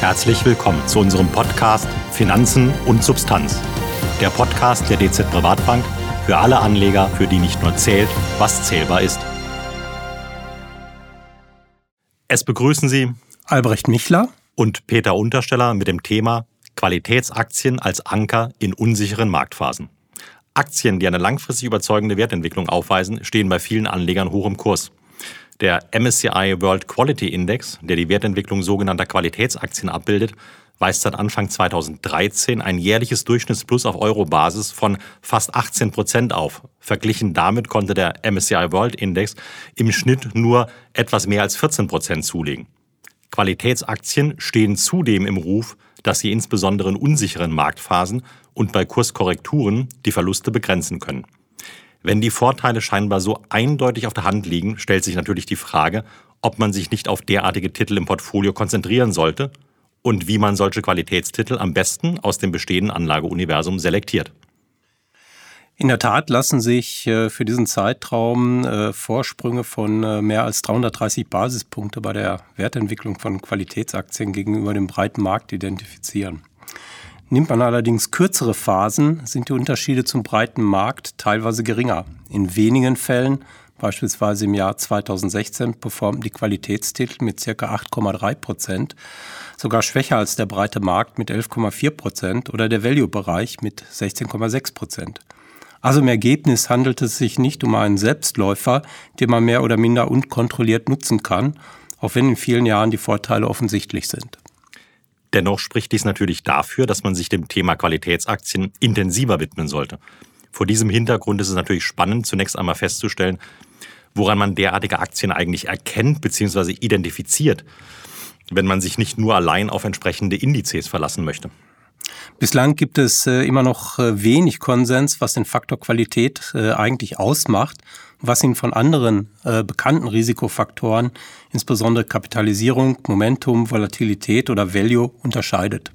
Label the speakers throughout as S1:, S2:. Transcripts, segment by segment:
S1: Herzlich willkommen zu unserem Podcast Finanzen und Substanz. Der Podcast der DZ Privatbank für alle Anleger, für die nicht nur zählt, was zählbar ist. Es begrüßen Sie
S2: Albrecht Michler
S1: und Peter Untersteller mit dem Thema Qualitätsaktien als Anker in unsicheren Marktphasen. Aktien, die eine langfristig überzeugende Wertentwicklung aufweisen, stehen bei vielen Anlegern hoch im Kurs. Der MSCI World Quality Index, der die Wertentwicklung sogenannter Qualitätsaktien abbildet, weist seit Anfang 2013 ein jährliches Durchschnittsplus auf Euro-Basis von fast 18 Prozent auf. Verglichen damit konnte der MSCI World Index im Schnitt nur etwas mehr als 14 Prozent zulegen. Qualitätsaktien stehen zudem im Ruf, dass sie insbesondere in unsicheren Marktphasen und bei Kurskorrekturen die Verluste begrenzen können. Wenn die Vorteile scheinbar so eindeutig auf der Hand liegen, stellt sich natürlich die Frage, ob man sich nicht auf derartige Titel im Portfolio konzentrieren sollte und wie man solche Qualitätstitel am besten aus dem bestehenden Anlageuniversum selektiert.
S2: In der Tat lassen sich äh, für diesen Zeitraum äh, Vorsprünge von äh, mehr als 330 Basispunkte bei der Wertentwicklung von Qualitätsaktien gegenüber dem breiten Markt identifizieren. Nimmt man allerdings kürzere Phasen, sind die Unterschiede zum breiten Markt teilweise geringer. In wenigen Fällen, beispielsweise im Jahr 2016, performten die Qualitätstitel mit ca. 8,3 Prozent, sogar schwächer als der breite Markt mit 11,4 Prozent oder der Value-Bereich mit 16,6 Prozent. Also im Ergebnis handelt es sich nicht um einen Selbstläufer, den man mehr oder minder unkontrolliert nutzen kann, auch wenn in vielen Jahren die Vorteile offensichtlich sind.
S1: Dennoch spricht dies natürlich dafür, dass man sich dem Thema Qualitätsaktien intensiver widmen sollte. Vor diesem Hintergrund ist es natürlich spannend, zunächst einmal festzustellen, woran man derartige Aktien eigentlich erkennt bzw. identifiziert, wenn man sich nicht nur allein auf entsprechende Indizes verlassen möchte.
S2: Bislang gibt es äh, immer noch äh, wenig Konsens, was den Faktor Qualität äh, eigentlich ausmacht was ihn von anderen äh, bekannten Risikofaktoren, insbesondere Kapitalisierung, Momentum, Volatilität oder Value, unterscheidet.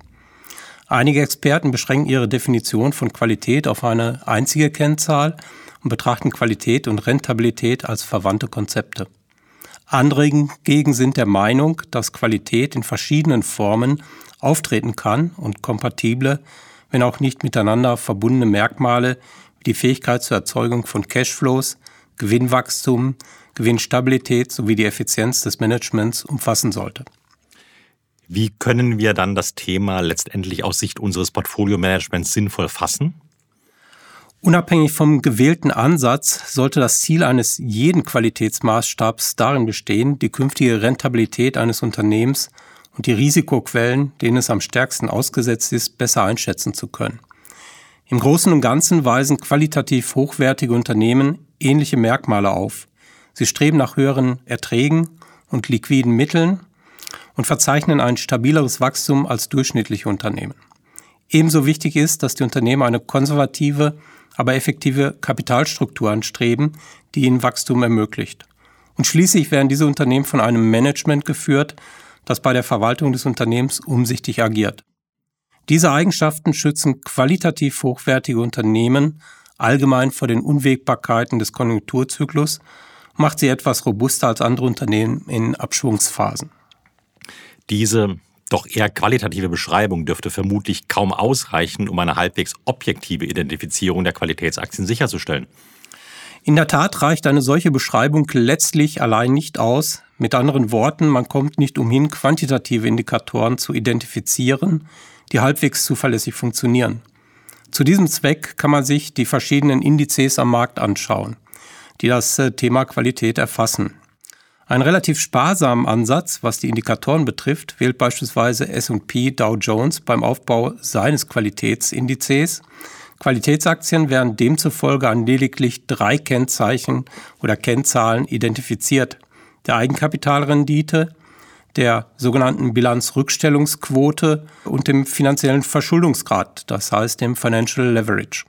S2: Einige Experten beschränken ihre Definition von Qualität auf eine einzige Kennzahl und betrachten Qualität und Rentabilität als verwandte Konzepte. Andere hingegen sind der Meinung, dass Qualität in verschiedenen Formen auftreten kann und kompatible, wenn auch nicht miteinander verbundene Merkmale wie die Fähigkeit zur Erzeugung von Cashflows, Gewinnwachstum, Gewinnstabilität sowie die Effizienz des Managements umfassen sollte.
S1: Wie können wir dann das Thema letztendlich aus Sicht unseres Portfolio-Managements sinnvoll fassen?
S2: Unabhängig vom gewählten Ansatz sollte das Ziel eines jeden Qualitätsmaßstabs darin bestehen, die künftige Rentabilität eines Unternehmens und die Risikoquellen, denen es am stärksten ausgesetzt ist, besser einschätzen zu können. Im Großen und Ganzen weisen qualitativ hochwertige Unternehmen ähnliche Merkmale auf. Sie streben nach höheren Erträgen und liquiden Mitteln und verzeichnen ein stabileres Wachstum als durchschnittliche Unternehmen. Ebenso wichtig ist, dass die Unternehmen eine konservative, aber effektive Kapitalstruktur anstreben, die ihnen Wachstum ermöglicht. Und schließlich werden diese Unternehmen von einem Management geführt, das bei der Verwaltung des Unternehmens umsichtig agiert. Diese Eigenschaften schützen qualitativ hochwertige Unternehmen allgemein vor den Unwägbarkeiten des Konjunkturzyklus, macht sie etwas robuster als andere Unternehmen in Abschwungsphasen.
S1: Diese doch eher qualitative Beschreibung dürfte vermutlich kaum ausreichen, um eine halbwegs objektive Identifizierung der Qualitätsaktien sicherzustellen.
S2: In der Tat reicht eine solche Beschreibung letztlich allein nicht aus. Mit anderen Worten, man kommt nicht umhin, quantitative Indikatoren zu identifizieren, die halbwegs zuverlässig funktionieren. Zu diesem Zweck kann man sich die verschiedenen Indizes am Markt anschauen, die das äh, Thema Qualität erfassen. Ein relativ sparsamen Ansatz, was die Indikatoren betrifft, wählt beispielsweise S&P Dow Jones beim Aufbau seines Qualitätsindizes. Qualitätsaktien werden demzufolge an lediglich drei Kennzeichen oder Kennzahlen identifiziert. Der Eigenkapitalrendite, der sogenannten Bilanzrückstellungsquote und dem finanziellen Verschuldungsgrad, das heißt dem Financial Leverage.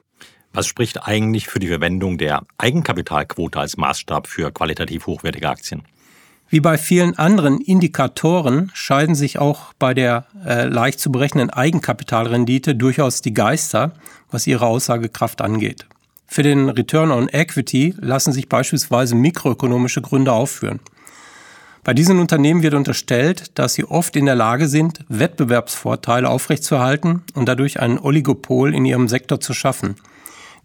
S1: Was spricht eigentlich für die Verwendung der Eigenkapitalquote als Maßstab für qualitativ hochwertige Aktien?
S2: Wie bei vielen anderen Indikatoren scheiden sich auch bei der äh, leicht zu berechnenden Eigenkapitalrendite durchaus die Geister, was ihre Aussagekraft angeht. Für den Return on Equity lassen sich beispielsweise mikroökonomische Gründe aufführen. Bei diesen Unternehmen wird unterstellt, dass sie oft in der Lage sind, Wettbewerbsvorteile aufrechtzuerhalten und dadurch ein Oligopol in ihrem Sektor zu schaffen.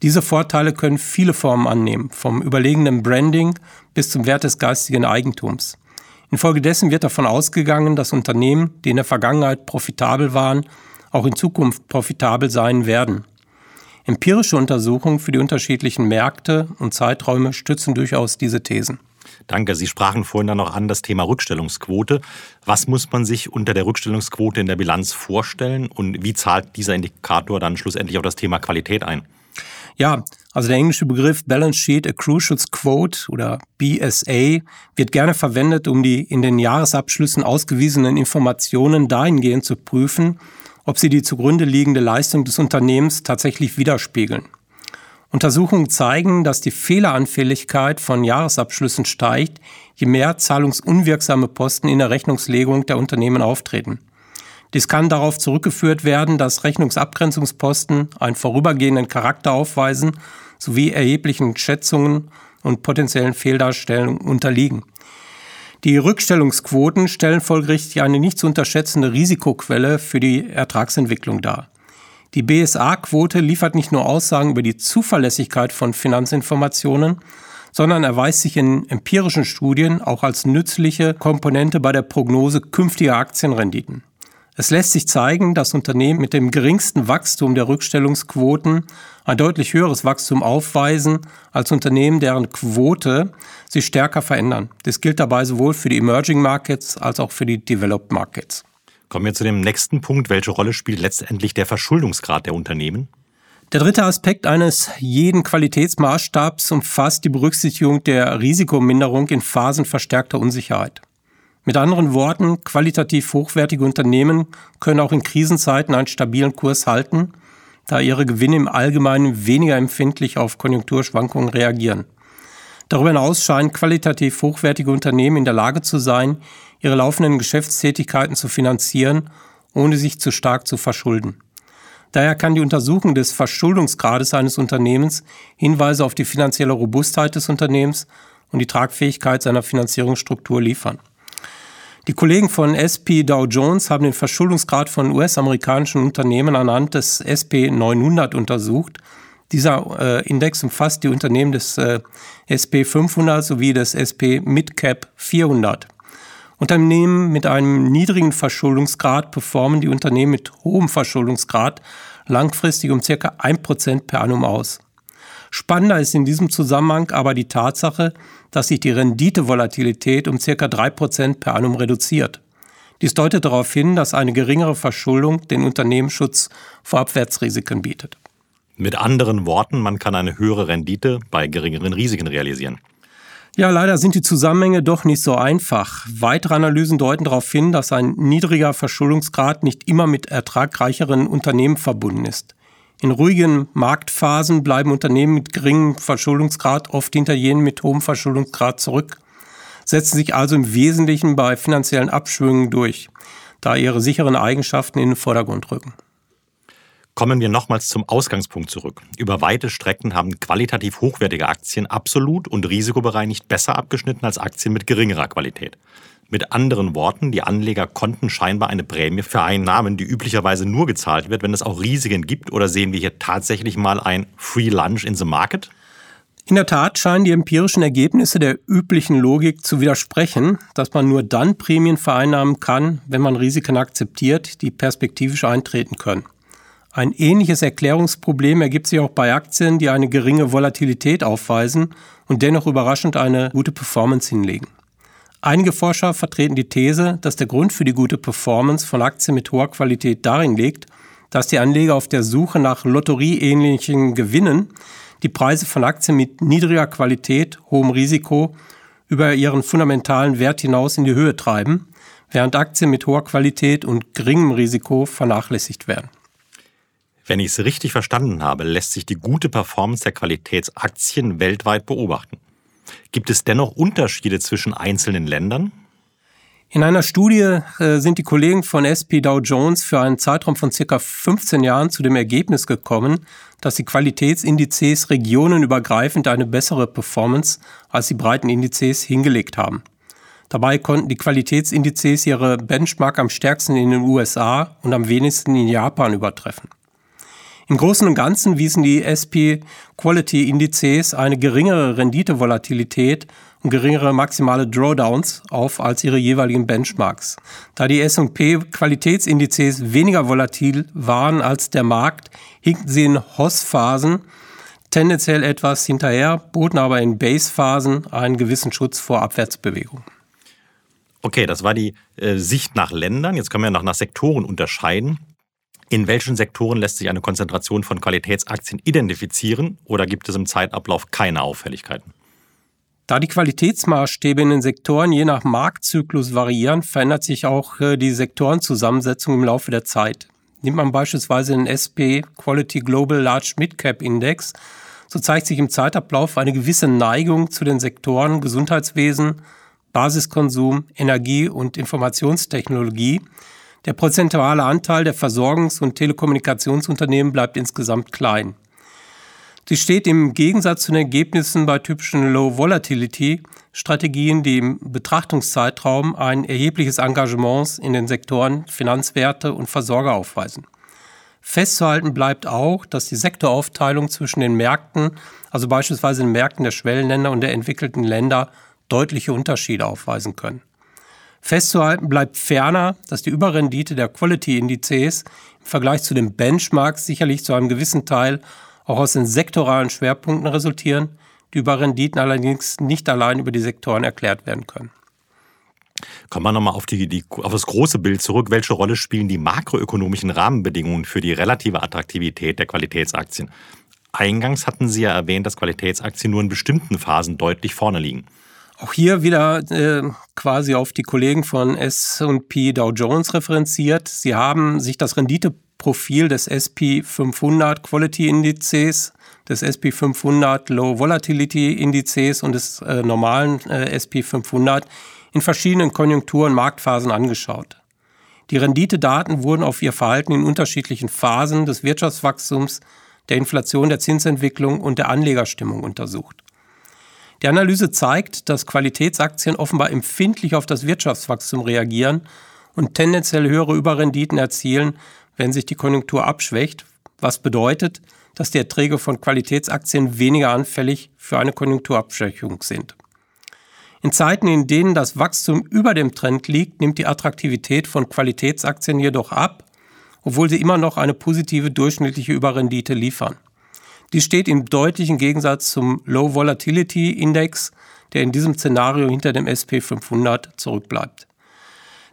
S2: Diese Vorteile können viele Formen annehmen, vom überlegenen Branding bis zum Wert des geistigen Eigentums. Infolgedessen wird davon ausgegangen, dass Unternehmen, die in der Vergangenheit profitabel waren, auch in Zukunft profitabel sein werden. Empirische Untersuchungen für die unterschiedlichen Märkte und Zeiträume stützen durchaus diese Thesen.
S1: Danke. Sie sprachen vorhin dann noch an das Thema Rückstellungsquote. Was muss man sich unter der Rückstellungsquote in der Bilanz vorstellen und wie zahlt dieser Indikator dann schlussendlich auf das Thema Qualität ein?
S2: Ja, also der englische Begriff Balance Sheet Accruals Quote oder BSA wird gerne verwendet, um die in den Jahresabschlüssen ausgewiesenen Informationen dahingehend zu prüfen, ob sie die zugrunde liegende Leistung des Unternehmens tatsächlich widerspiegeln. Untersuchungen zeigen, dass die Fehleranfälligkeit von Jahresabschlüssen steigt, je mehr zahlungsunwirksame Posten in der Rechnungslegung der Unternehmen auftreten. Dies kann darauf zurückgeführt werden, dass Rechnungsabgrenzungsposten einen vorübergehenden Charakter aufweisen sowie erheblichen Schätzungen und potenziellen Fehldarstellungen unterliegen. Die Rückstellungsquoten stellen folgerichtig eine nicht zu unterschätzende Risikoquelle für die Ertragsentwicklung dar. Die BSA-Quote liefert nicht nur Aussagen über die Zuverlässigkeit von Finanzinformationen, sondern erweist sich in empirischen Studien auch als nützliche Komponente bei der Prognose künftiger Aktienrenditen. Es lässt sich zeigen, dass Unternehmen mit dem geringsten Wachstum der Rückstellungsquoten ein deutlich höheres Wachstum aufweisen als Unternehmen, deren Quote sich stärker verändern. Das gilt dabei sowohl für die Emerging Markets als auch für die Developed Markets.
S1: Kommen wir zu dem nächsten Punkt. Welche Rolle spielt letztendlich der Verschuldungsgrad der Unternehmen?
S2: Der dritte Aspekt eines jeden Qualitätsmaßstabs umfasst die Berücksichtigung der Risikominderung in Phasen verstärkter Unsicherheit. Mit anderen Worten, qualitativ hochwertige Unternehmen können auch in Krisenzeiten einen stabilen Kurs halten, da ihre Gewinne im Allgemeinen weniger empfindlich auf Konjunkturschwankungen reagieren. Darüber hinaus scheinen qualitativ hochwertige Unternehmen in der Lage zu sein, ihre laufenden Geschäftstätigkeiten zu finanzieren, ohne sich zu stark zu verschulden. Daher kann die Untersuchung des Verschuldungsgrades eines Unternehmens Hinweise auf die finanzielle Robustheit des Unternehmens und die Tragfähigkeit seiner Finanzierungsstruktur liefern. Die Kollegen von SP Dow Jones haben den Verschuldungsgrad von US-amerikanischen Unternehmen anhand des SP 900 untersucht. Dieser äh, Index umfasst die Unternehmen des äh, SP 500 sowie des SP Midcap 400. Unternehmen mit einem niedrigen Verschuldungsgrad performen die Unternehmen mit hohem Verschuldungsgrad langfristig um circa 1% per annum aus. Spannender ist in diesem Zusammenhang aber die Tatsache, dass sich die Renditevolatilität um ca. 3% per annum reduziert. Dies deutet darauf hin, dass eine geringere Verschuldung den Unternehmen Schutz vor Abwärtsrisiken bietet.
S1: Mit anderen Worten, man kann eine höhere Rendite bei geringeren Risiken realisieren.
S2: Ja, leider sind die Zusammenhänge doch nicht so einfach. Weitere Analysen deuten darauf hin, dass ein niedriger Verschuldungsgrad nicht immer mit ertragreicheren Unternehmen verbunden ist. In ruhigen Marktphasen bleiben Unternehmen mit geringem Verschuldungsgrad oft hinter jenen mit hohem Verschuldungsgrad zurück, setzen sich also im Wesentlichen bei finanziellen Abschwüngen durch, da ihre sicheren Eigenschaften in den Vordergrund rücken.
S1: Kommen wir nochmals zum Ausgangspunkt zurück. Über weite Strecken haben qualitativ hochwertige Aktien absolut und risikobereinigt besser abgeschnitten als Aktien mit geringerer Qualität. Mit anderen Worten, die Anleger konnten scheinbar eine Prämie für Einnahmen, die üblicherweise nur gezahlt wird, wenn es auch Risiken gibt, oder sehen wir hier tatsächlich mal ein Free Lunch in the Market?
S2: In der Tat scheinen die empirischen Ergebnisse der üblichen Logik zu widersprechen, dass man nur dann Prämien vereinnahmen kann, wenn man Risiken akzeptiert, die perspektivisch eintreten können. Ein ähnliches Erklärungsproblem ergibt sich auch bei Aktien, die eine geringe Volatilität aufweisen und dennoch überraschend eine gute Performance hinlegen. Einige Forscher vertreten die These, dass der Grund für die gute Performance von Aktien mit hoher Qualität darin liegt, dass die Anleger auf der Suche nach lotterieähnlichen Gewinnen die Preise von Aktien mit niedriger Qualität, hohem Risiko über ihren fundamentalen Wert hinaus in die Höhe treiben, während Aktien mit hoher Qualität und geringem Risiko vernachlässigt werden.
S1: Wenn ich es richtig verstanden habe, lässt sich die gute Performance der Qualitätsaktien weltweit beobachten. Gibt es dennoch Unterschiede zwischen einzelnen Ländern?
S2: In einer Studie äh, sind die Kollegen von SP Dow Jones für einen Zeitraum von circa 15 Jahren zu dem Ergebnis gekommen, dass die Qualitätsindizes regionenübergreifend eine bessere Performance als die breiten Indizes hingelegt haben. Dabei konnten die Qualitätsindizes ihre Benchmark am stärksten in den USA und am wenigsten in Japan übertreffen. Im Großen und Ganzen wiesen die SP Quality Indizes eine geringere Renditevolatilität und geringere maximale Drawdowns auf als ihre jeweiligen Benchmarks. Da die S&P Qualitätsindizes weniger volatil waren als der Markt, hinkten sie in Hoss-Phasen tendenziell etwas hinterher, boten aber in Base-Phasen einen gewissen Schutz vor Abwärtsbewegungen.
S1: Okay, das war die äh, Sicht nach Ländern. Jetzt können wir nach, nach Sektoren unterscheiden. In welchen Sektoren lässt sich eine Konzentration von Qualitätsaktien identifizieren oder gibt es im Zeitablauf keine Auffälligkeiten?
S2: Da die Qualitätsmaßstäbe in den Sektoren je nach Marktzyklus variieren, verändert sich auch äh, die Sektorenzusammensetzung im Laufe der Zeit. Nimmt man beispielsweise den SP Quality Global Large Midcap Index, so zeigt sich im Zeitablauf eine gewisse Neigung zu den Sektoren Gesundheitswesen, Basiskonsum, Energie und Informationstechnologie, der prozentuale Anteil der Versorgungs- und Telekommunikationsunternehmen bleibt insgesamt klein. Sie steht im Gegensatz zu den Ergebnissen bei typischen Low-Volatility-Strategien, die im Betrachtungszeitraum ein erhebliches Engagement in den Sektoren Finanzwerte und Versorger aufweisen. Festzuhalten bleibt auch, dass die Sektoraufteilung zwischen den Märkten, also beispielsweise den Märkten der Schwellenländer und der entwickelten Länder, deutliche Unterschiede aufweisen können. Festzuhalten bleibt ferner, dass die Überrendite der Quality-Indizes im Vergleich zu den Benchmarks sicherlich zu einem gewissen Teil auch aus den sektoralen Schwerpunkten resultieren, die Überrenditen allerdings nicht allein über die Sektoren erklärt werden können.
S1: Kommen wir nochmal auf, die, die, auf das große Bild zurück. Welche Rolle spielen die makroökonomischen Rahmenbedingungen für die relative Attraktivität der Qualitätsaktien? Eingangs hatten Sie ja erwähnt, dass Qualitätsaktien nur in bestimmten Phasen deutlich vorne liegen.
S2: Auch hier wieder äh, quasi auf die Kollegen von S&P Dow Jones referenziert. Sie haben sich das Renditeprofil des SP 500 Quality Indizes, des SP 500 Low Volatility Indizes und des äh, normalen äh, SP 500 in verschiedenen Konjunktur- und Marktphasen angeschaut. Die Renditedaten wurden auf ihr Verhalten in unterschiedlichen Phasen des Wirtschaftswachstums, der Inflation, der Zinsentwicklung und der Anlegerstimmung untersucht. Die Analyse zeigt, dass Qualitätsaktien offenbar empfindlich auf das Wirtschaftswachstum reagieren und tendenziell höhere Überrenditen erzielen, wenn sich die Konjunktur abschwächt, was bedeutet, dass die Erträge von Qualitätsaktien weniger anfällig für eine Konjunkturabschwächung sind. In Zeiten, in denen das Wachstum über dem Trend liegt, nimmt die Attraktivität von Qualitätsaktien jedoch ab, obwohl sie immer noch eine positive durchschnittliche Überrendite liefern. Dies steht im deutlichen Gegensatz zum Low Volatility Index, der in diesem Szenario hinter dem SP 500 zurückbleibt.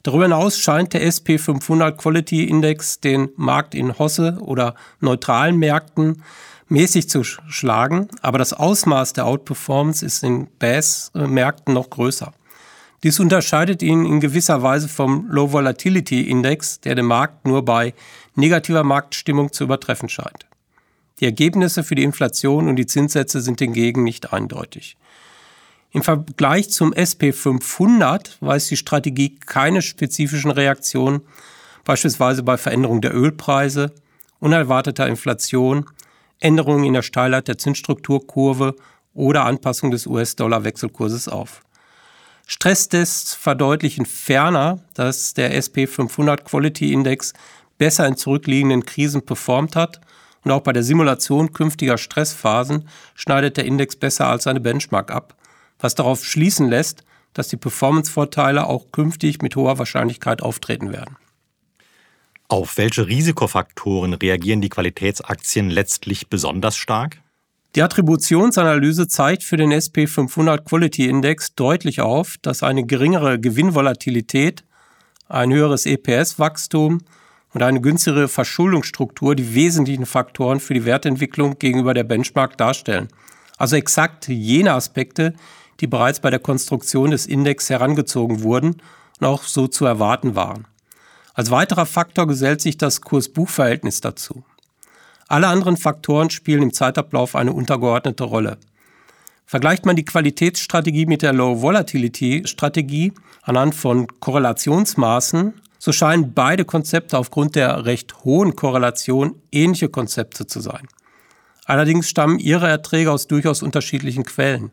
S2: Darüber hinaus scheint der SP 500 Quality Index den Markt in Hosse oder neutralen Märkten mäßig zu schlagen, aber das Ausmaß der Outperformance ist in BAS-Märkten noch größer. Dies unterscheidet ihn in gewisser Weise vom Low Volatility Index, der den Markt nur bei negativer Marktstimmung zu übertreffen scheint. Die Ergebnisse für die Inflation und die Zinssätze sind hingegen nicht eindeutig. Im Vergleich zum SP 500 weist die Strategie keine spezifischen Reaktionen, beispielsweise bei Veränderung der Ölpreise, unerwarteter Inflation, Änderungen in der Steilheit der Zinsstrukturkurve oder Anpassung des US-Dollar-Wechselkurses auf. Stresstests verdeutlichen ferner, dass der SP 500 Quality Index besser in zurückliegenden Krisen performt hat und auch bei der Simulation künftiger Stressphasen schneidet der Index besser als seine Benchmark ab, was darauf schließen lässt, dass die Performancevorteile auch künftig mit hoher Wahrscheinlichkeit auftreten werden.
S1: Auf welche Risikofaktoren reagieren die Qualitätsaktien letztlich besonders stark?
S2: Die Attributionsanalyse zeigt für den SP 500 Quality Index deutlich auf, dass eine geringere Gewinnvolatilität, ein höheres EPS-Wachstum und eine günstigere Verschuldungsstruktur die wesentlichen Faktoren für die Wertentwicklung gegenüber der Benchmark darstellen. Also exakt jene Aspekte, die bereits bei der Konstruktion des Index herangezogen wurden und auch so zu erwarten waren. Als weiterer Faktor gesellt sich das Kurs-Buch-Verhältnis dazu. Alle anderen Faktoren spielen im Zeitablauf eine untergeordnete Rolle. Vergleicht man die Qualitätsstrategie mit der Low-Volatility-Strategie anhand von Korrelationsmaßen, so scheinen beide Konzepte aufgrund der recht hohen Korrelation ähnliche Konzepte zu sein. Allerdings stammen ihre Erträge aus durchaus unterschiedlichen Quellen.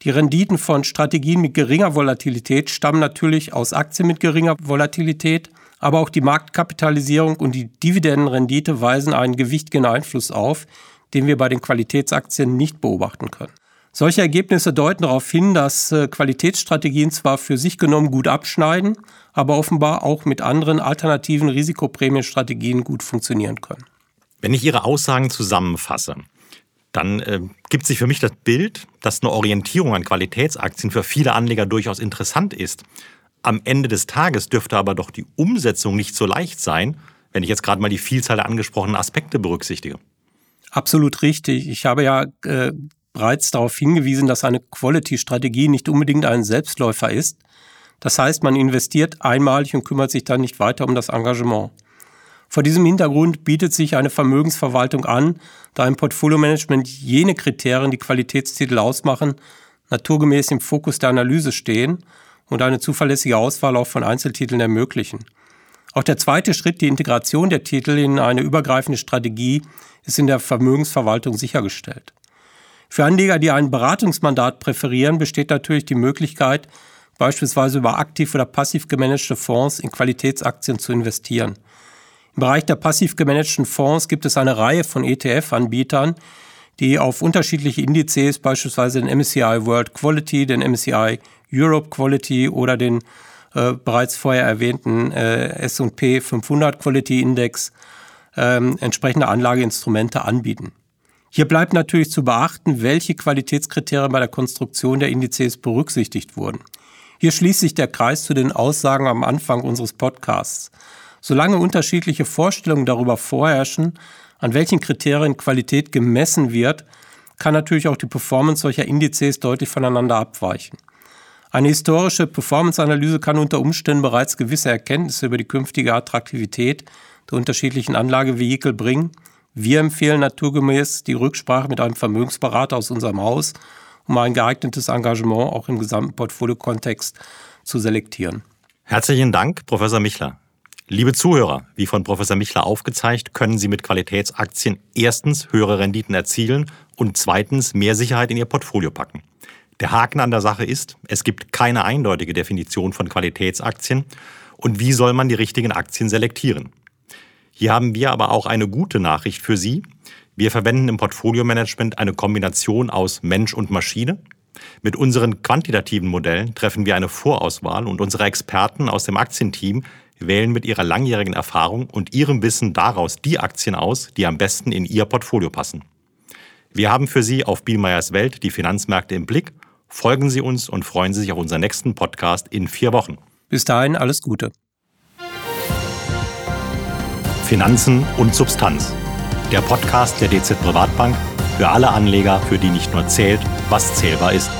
S2: Die Renditen von Strategien mit geringer Volatilität stammen natürlich aus Aktien mit geringer Volatilität, aber auch die Marktkapitalisierung und die Dividendenrendite weisen einen gewichtigen Einfluss auf, den wir bei den Qualitätsaktien nicht beobachten können. Solche Ergebnisse deuten darauf hin, dass äh, Qualitätsstrategien zwar für sich genommen gut abschneiden, aber offenbar auch mit anderen alternativen Risikoprämienstrategien gut funktionieren können.
S1: Wenn ich Ihre Aussagen zusammenfasse, dann äh, gibt sich für mich das Bild, dass eine Orientierung an Qualitätsaktien für viele Anleger durchaus interessant ist. Am Ende des Tages dürfte aber doch die Umsetzung nicht so leicht sein, wenn ich jetzt gerade mal die Vielzahl der angesprochenen Aspekte berücksichtige.
S2: Absolut richtig. Ich habe ja äh, bereits darauf hingewiesen, dass eine Quality-Strategie nicht unbedingt ein Selbstläufer ist. Das heißt, man investiert einmalig und kümmert sich dann nicht weiter um das Engagement. Vor diesem Hintergrund bietet sich eine Vermögensverwaltung an, da im Portfolio-Management jene Kriterien, die Qualitätstitel ausmachen, naturgemäß im Fokus der Analyse stehen und eine zuverlässige Auswahl auch von Einzeltiteln ermöglichen. Auch der zweite Schritt, die Integration der Titel in eine übergreifende Strategie, ist in der Vermögensverwaltung sichergestellt. Für Anleger, die ein Beratungsmandat präferieren, besteht natürlich die Möglichkeit, beispielsweise über aktiv oder passiv gemanagte Fonds in Qualitätsaktien zu investieren. Im Bereich der passiv gemanagten Fonds gibt es eine Reihe von ETF-Anbietern, die auf unterschiedliche Indizes, beispielsweise den MSCI World Quality, den MSCI Europe Quality oder den äh, bereits vorher erwähnten äh, S&P 500 Quality Index äh, entsprechende Anlageinstrumente anbieten. Hier bleibt natürlich zu beachten, welche Qualitätskriterien bei der Konstruktion der Indizes berücksichtigt wurden. Hier schließt sich der Kreis zu den Aussagen am Anfang unseres Podcasts. Solange unterschiedliche Vorstellungen darüber vorherrschen, an welchen Kriterien Qualität gemessen wird, kann natürlich auch die Performance solcher Indizes deutlich voneinander abweichen. Eine historische Performance-Analyse kann unter Umständen bereits gewisse Erkenntnisse über die künftige Attraktivität der unterschiedlichen Anlagevehikel bringen wir empfehlen naturgemäß die Rücksprache mit einem Vermögensberater aus unserem Haus, um ein geeignetes Engagement auch im gesamten Portfolio-Kontext zu selektieren.
S1: Herzlichen Dank, Professor Michler. Liebe Zuhörer, wie von Professor Michler aufgezeigt, können Sie mit Qualitätsaktien erstens höhere Renditen erzielen und zweitens mehr Sicherheit in Ihr Portfolio packen. Der Haken an der Sache ist, es gibt keine eindeutige Definition von Qualitätsaktien und wie soll man die richtigen Aktien selektieren? Hier haben wir aber auch eine gute Nachricht für Sie. Wir verwenden im Portfolio-Management eine Kombination aus Mensch und Maschine. Mit unseren quantitativen Modellen treffen wir eine Vorauswahl und unsere Experten aus dem Aktienteam wählen mit ihrer langjährigen Erfahrung und ihrem Wissen daraus die Aktien aus, die am besten in Ihr Portfolio passen. Wir haben für Sie auf Bielmeyers Welt die Finanzmärkte im Blick. Folgen Sie uns und freuen Sie sich auf unseren nächsten Podcast in vier Wochen.
S2: Bis dahin alles Gute.
S1: Finanzen und Substanz. Der Podcast der DZ Privatbank für alle Anleger, für die nicht nur zählt, was zählbar ist.